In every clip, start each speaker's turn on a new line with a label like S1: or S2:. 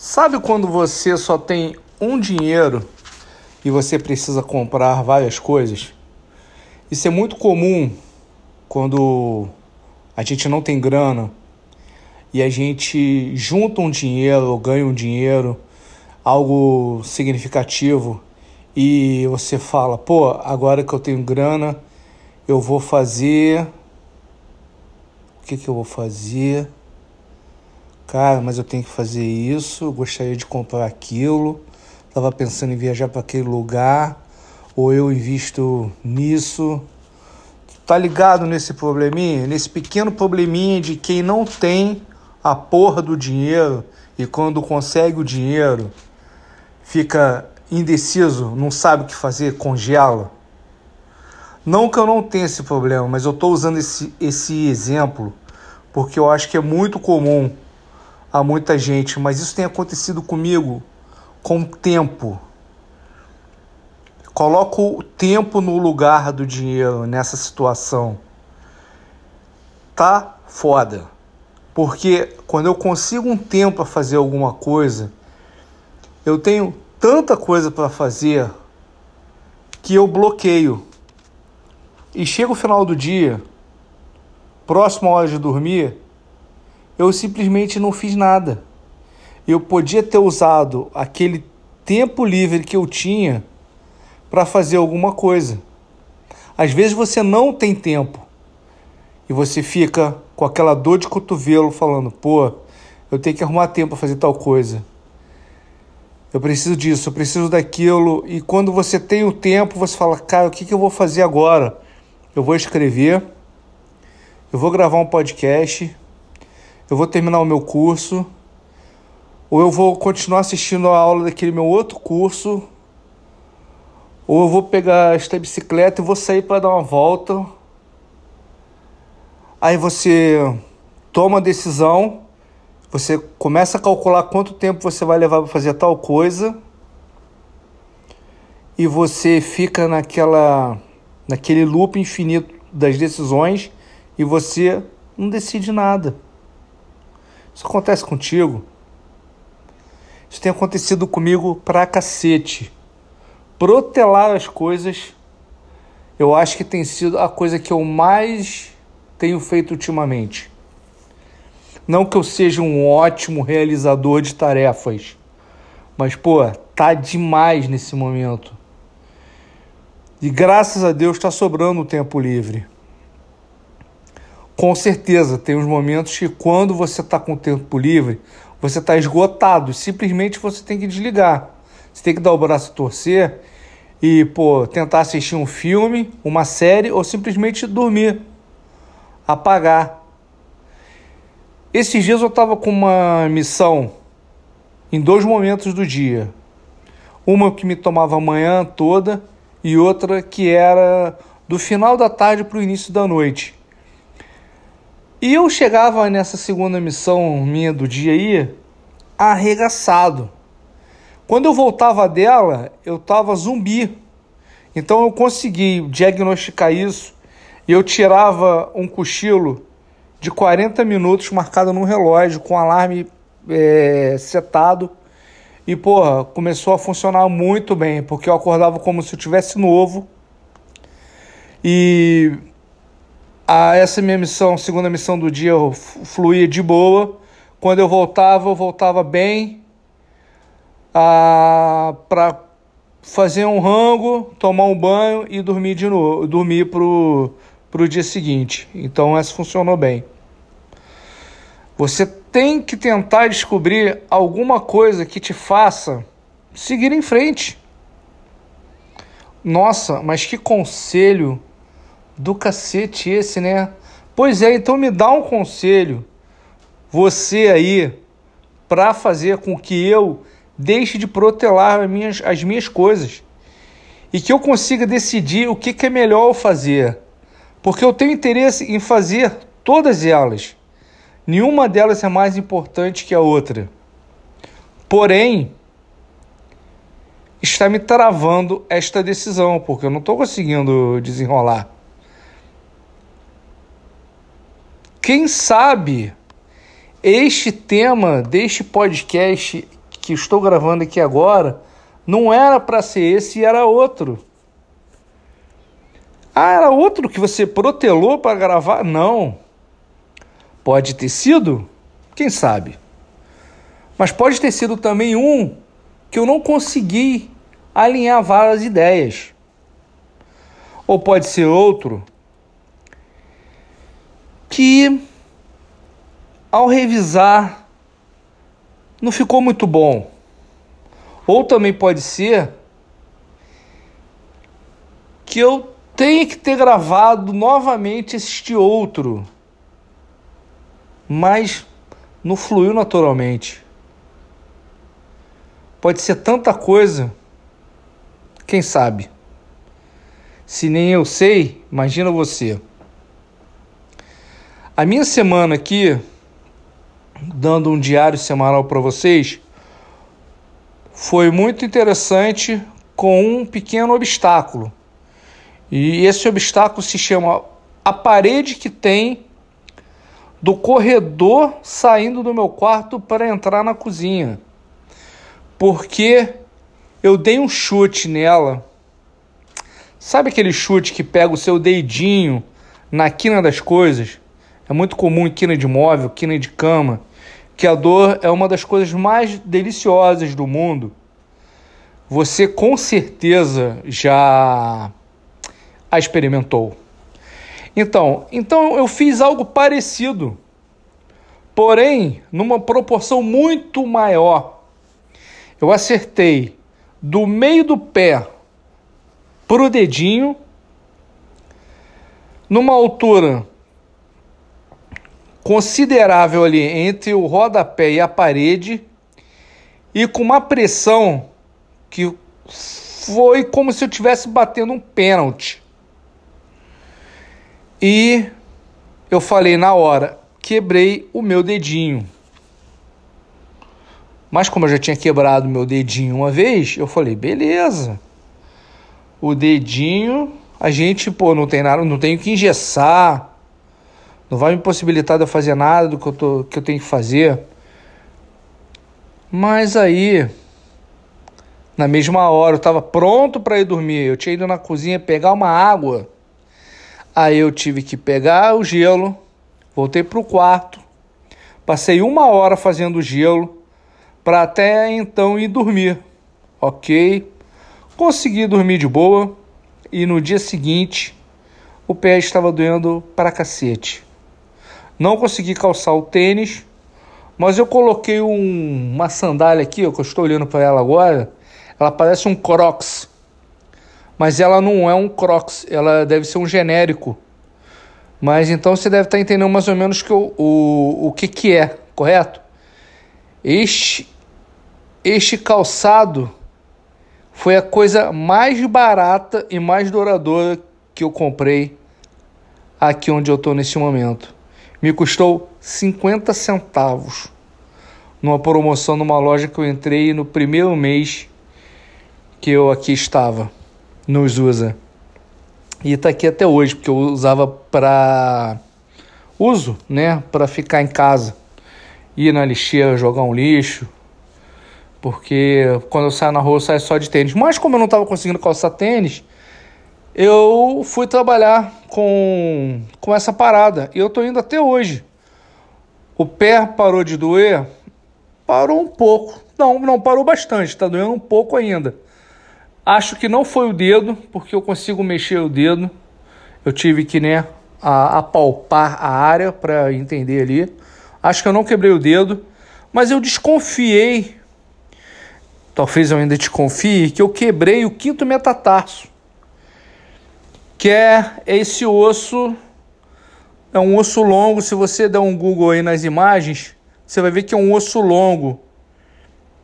S1: Sabe quando você só tem um dinheiro e você precisa comprar várias coisas? Isso é muito comum quando a gente não tem grana e a gente junta um dinheiro ou ganha um dinheiro, algo significativo, e você fala: pô, agora que eu tenho grana, eu vou fazer. O que, que eu vou fazer? Cara, mas eu tenho que fazer isso, gostaria de comprar aquilo, estava pensando em viajar para aquele lugar, ou eu invisto nisso. Tá ligado nesse probleminha? Nesse pequeno probleminha de quem não tem a porra do dinheiro e quando consegue o dinheiro fica indeciso, não sabe o que fazer, congela. Não que eu não tenha esse problema, mas eu estou usando esse, esse exemplo porque eu acho que é muito comum a muita gente, mas isso tem acontecido comigo com o tempo. Coloco o tempo no lugar do dinheiro nessa situação. Tá foda. Porque quando eu consigo um tempo para fazer alguma coisa, eu tenho tanta coisa para fazer que eu bloqueio. E chega o final do dia, próximo hora de dormir, eu simplesmente não fiz nada. Eu podia ter usado aquele tempo livre que eu tinha para fazer alguma coisa. Às vezes você não tem tempo e você fica com aquela dor de cotovelo falando: pô, eu tenho que arrumar tempo para fazer tal coisa. Eu preciso disso, eu preciso daquilo. E quando você tem o tempo, você fala: cara, o que, que eu vou fazer agora? Eu vou escrever, eu vou gravar um podcast eu vou terminar o meu curso, ou eu vou continuar assistindo a aula daquele meu outro curso, ou eu vou pegar esta bicicleta e vou sair para dar uma volta. Aí você toma a decisão, você começa a calcular quanto tempo você vai levar para fazer tal coisa, e você fica naquela naquele loop infinito das decisões e você não decide nada. Isso acontece contigo? Isso tem acontecido comigo pra cacete. Protelar as coisas, eu acho que tem sido a coisa que eu mais tenho feito ultimamente. Não que eu seja um ótimo realizador de tarefas, mas pô, tá demais nesse momento. E graças a Deus está sobrando tempo livre. Com certeza, tem uns momentos que quando você está com tempo livre, você está esgotado, simplesmente você tem que desligar. Você tem que dar o braço a torcer e, pô, tentar assistir um filme, uma série ou simplesmente dormir, apagar. Esses dias eu estava com uma missão em dois momentos do dia. Uma que me tomava a manhã toda e outra que era do final da tarde para o início da noite. E eu chegava nessa segunda missão minha do dia aí arregaçado. Quando eu voltava dela, eu tava zumbi. Então eu consegui diagnosticar isso e eu tirava um cochilo de 40 minutos marcado no relógio com alarme é, setado. E, porra, começou a funcionar muito bem, porque eu acordava como se eu tivesse novo. E a essa minha missão, segunda missão do dia, fluía de boa. Quando eu voltava, eu voltava bem para fazer um rango, tomar um banho e dormir de novo, dormir pro pro dia seguinte. Então essa funcionou bem. Você tem que tentar descobrir alguma coisa que te faça seguir em frente. Nossa, mas que conselho do cacete esse, né? Pois é, então me dá um conselho, você aí, para fazer com que eu deixe de protelar as minhas, as minhas coisas e que eu consiga decidir o que, que é melhor fazer. Porque eu tenho interesse em fazer todas elas. Nenhuma delas é mais importante que a outra. Porém, está me travando esta decisão, porque eu não estou conseguindo desenrolar. Quem sabe este tema deste podcast que estou gravando aqui agora não era para ser esse, era outro. Ah, era outro que você protelou para gravar? Não. Pode ter sido? Quem sabe? Mas pode ter sido também um que eu não consegui alinhar várias ideias. Ou pode ser outro que, ao revisar, não ficou muito bom. Ou também pode ser que eu tenha que ter gravado novamente este outro, mas não fluiu naturalmente. Pode ser tanta coisa, quem sabe? Se nem eu sei, imagina você. A minha semana aqui, dando um diário semanal para vocês, foi muito interessante com um pequeno obstáculo. E esse obstáculo se chama a parede que tem do corredor saindo do meu quarto para entrar na cozinha porque eu dei um chute nela. Sabe aquele chute que pega o seu dedinho na quina das coisas? É muito comum em quina de móvel, quina de cama, que a dor é uma das coisas mais deliciosas do mundo. Você com certeza já a experimentou. Então, então eu fiz algo parecido, porém numa proporção muito maior eu acertei do meio do pé pro dedinho, numa altura considerável ali entre o rodapé e a parede, e com uma pressão que foi como se eu estivesse batendo um pênalti. E eu falei na hora, quebrei o meu dedinho. Mas como eu já tinha quebrado meu dedinho uma vez, eu falei, beleza. O dedinho, a gente, pô, não tem nada, não tenho que engessar. Não vai me possibilitar de eu fazer nada do que eu, tô, que eu tenho que fazer. Mas aí, na mesma hora, eu estava pronto para ir dormir. Eu tinha ido na cozinha pegar uma água. Aí eu tive que pegar o gelo, voltei para o quarto, passei uma hora fazendo gelo para até então ir dormir. Ok? Consegui dormir de boa e no dia seguinte o pé estava doendo para cacete. Não consegui calçar o tênis, mas eu coloquei um, uma sandália aqui, ó, que eu estou olhando para ela agora. Ela parece um Crocs, mas ela não é um Crocs, ela deve ser um genérico. Mas então você deve estar entendendo mais ou menos que o, o, que, que é, correto? Este este calçado foi a coisa mais barata e mais duradoura que eu comprei aqui onde eu estou nesse momento. Me custou 50 centavos numa promoção numa loja que eu entrei no primeiro mês que eu aqui estava, nos usa. E está aqui até hoje, porque eu usava para uso, né, para ficar em casa, ir na lixeira jogar um lixo, porque quando eu saio na rua eu saio só de tênis. Mas como eu não estava conseguindo calçar tênis, eu fui trabalhar com, com essa parada. E eu tô indo até hoje. O pé parou de doer? Parou um pouco. Não, não parou bastante, está doendo um pouco ainda. Acho que não foi o dedo, porque eu consigo mexer o dedo. Eu tive que, né, apalpar a área para entender ali. Acho que eu não quebrei o dedo, mas eu desconfiei talvez eu ainda te confie, que eu quebrei o quinto metatarso, que é esse osso, é um osso longo. Se você der um Google aí nas imagens, você vai ver que é um osso longo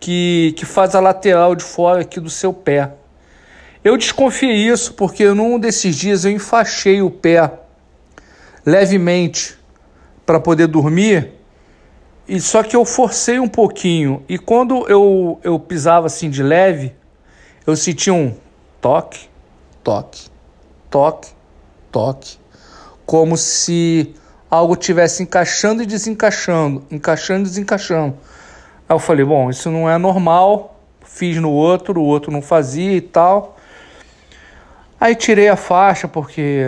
S1: que, que faz a lateral de fora aqui do seu pé. Eu desconfiei isso porque num desses dias eu enfaixei o pé levemente para poder dormir e só que eu forcei um pouquinho. E quando eu, eu pisava assim de leve, eu sentia um toque, toque, toque, toque. Como se algo tivesse encaixando e desencaixando, encaixando e desencaixando. Aí eu falei, bom, isso não é normal, fiz no outro, o outro não fazia e tal. Aí tirei a faixa porque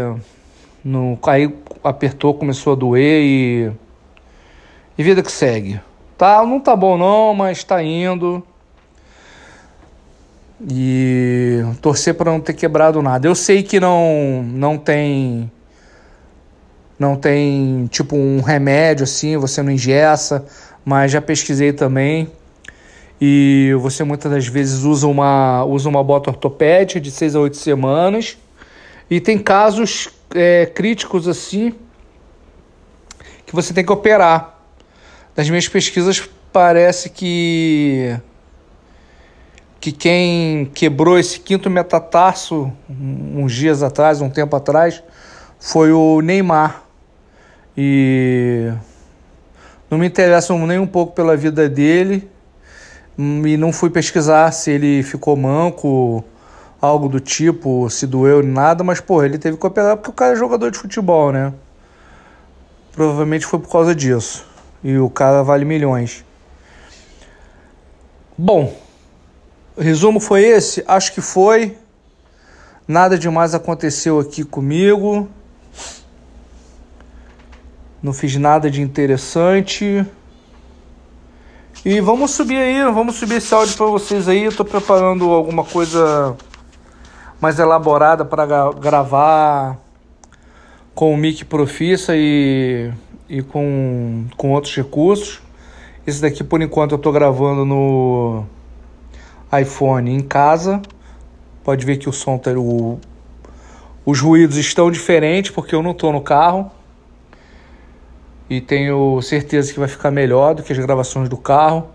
S1: no, aí apertou, começou a doer e. E vida que segue. Tá, não tá bom não, mas tá indo. E torcer para não ter quebrado nada. Eu sei que não não tem não tem tipo um remédio assim, você não ingessa, mas já pesquisei também. E você muitas das vezes usa uma usa uma bota ortopédica de 6 a 8 semanas. E tem casos é, críticos assim que você tem que operar. Das minhas pesquisas parece que que quem quebrou esse quinto metatarso uns dias atrás, um tempo atrás, foi o Neymar. E não me interessa nem um pouco pela vida dele e não fui pesquisar se ele ficou manco, algo do tipo, se doeu nada, mas pô, ele teve que operar porque o cara é jogador de futebol, né? Provavelmente foi por causa disso. E o cara vale milhões. Bom, resumo foi esse? Acho que foi. Nada demais aconteceu aqui comigo. Não fiz nada de interessante. E vamos subir aí, vamos subir esse áudio para vocês aí. Tô preparando alguma coisa mais elaborada para gravar com o mic Profissa e, e com, com outros recursos. Esse daqui por enquanto eu tô gravando no iPhone em casa. Pode ver que o som tá, o, os ruídos estão diferentes porque eu não estou no carro. E tenho certeza que vai ficar melhor do que as gravações do carro.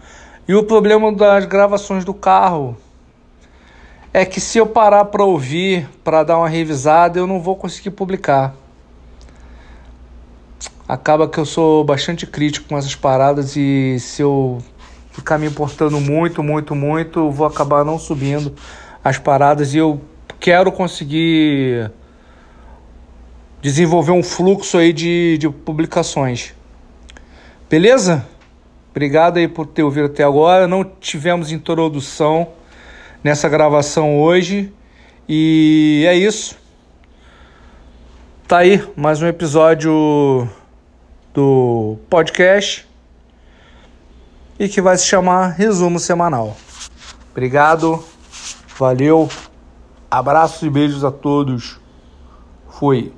S1: E o problema das gravações do carro é que se eu parar para ouvir, para dar uma revisada, eu não vou conseguir publicar. Acaba que eu sou bastante crítico com essas paradas e se eu ficar me importando muito, muito, muito, vou acabar não subindo as paradas e eu quero conseguir desenvolver um fluxo aí de, de publicações. Beleza? Obrigado aí por ter ouvido até agora. Não tivemos introdução nessa gravação hoje. E é isso. Tá aí mais um episódio do podcast e que vai se chamar Resumo Semanal. Obrigado, valeu, abraços e beijos a todos. Fui.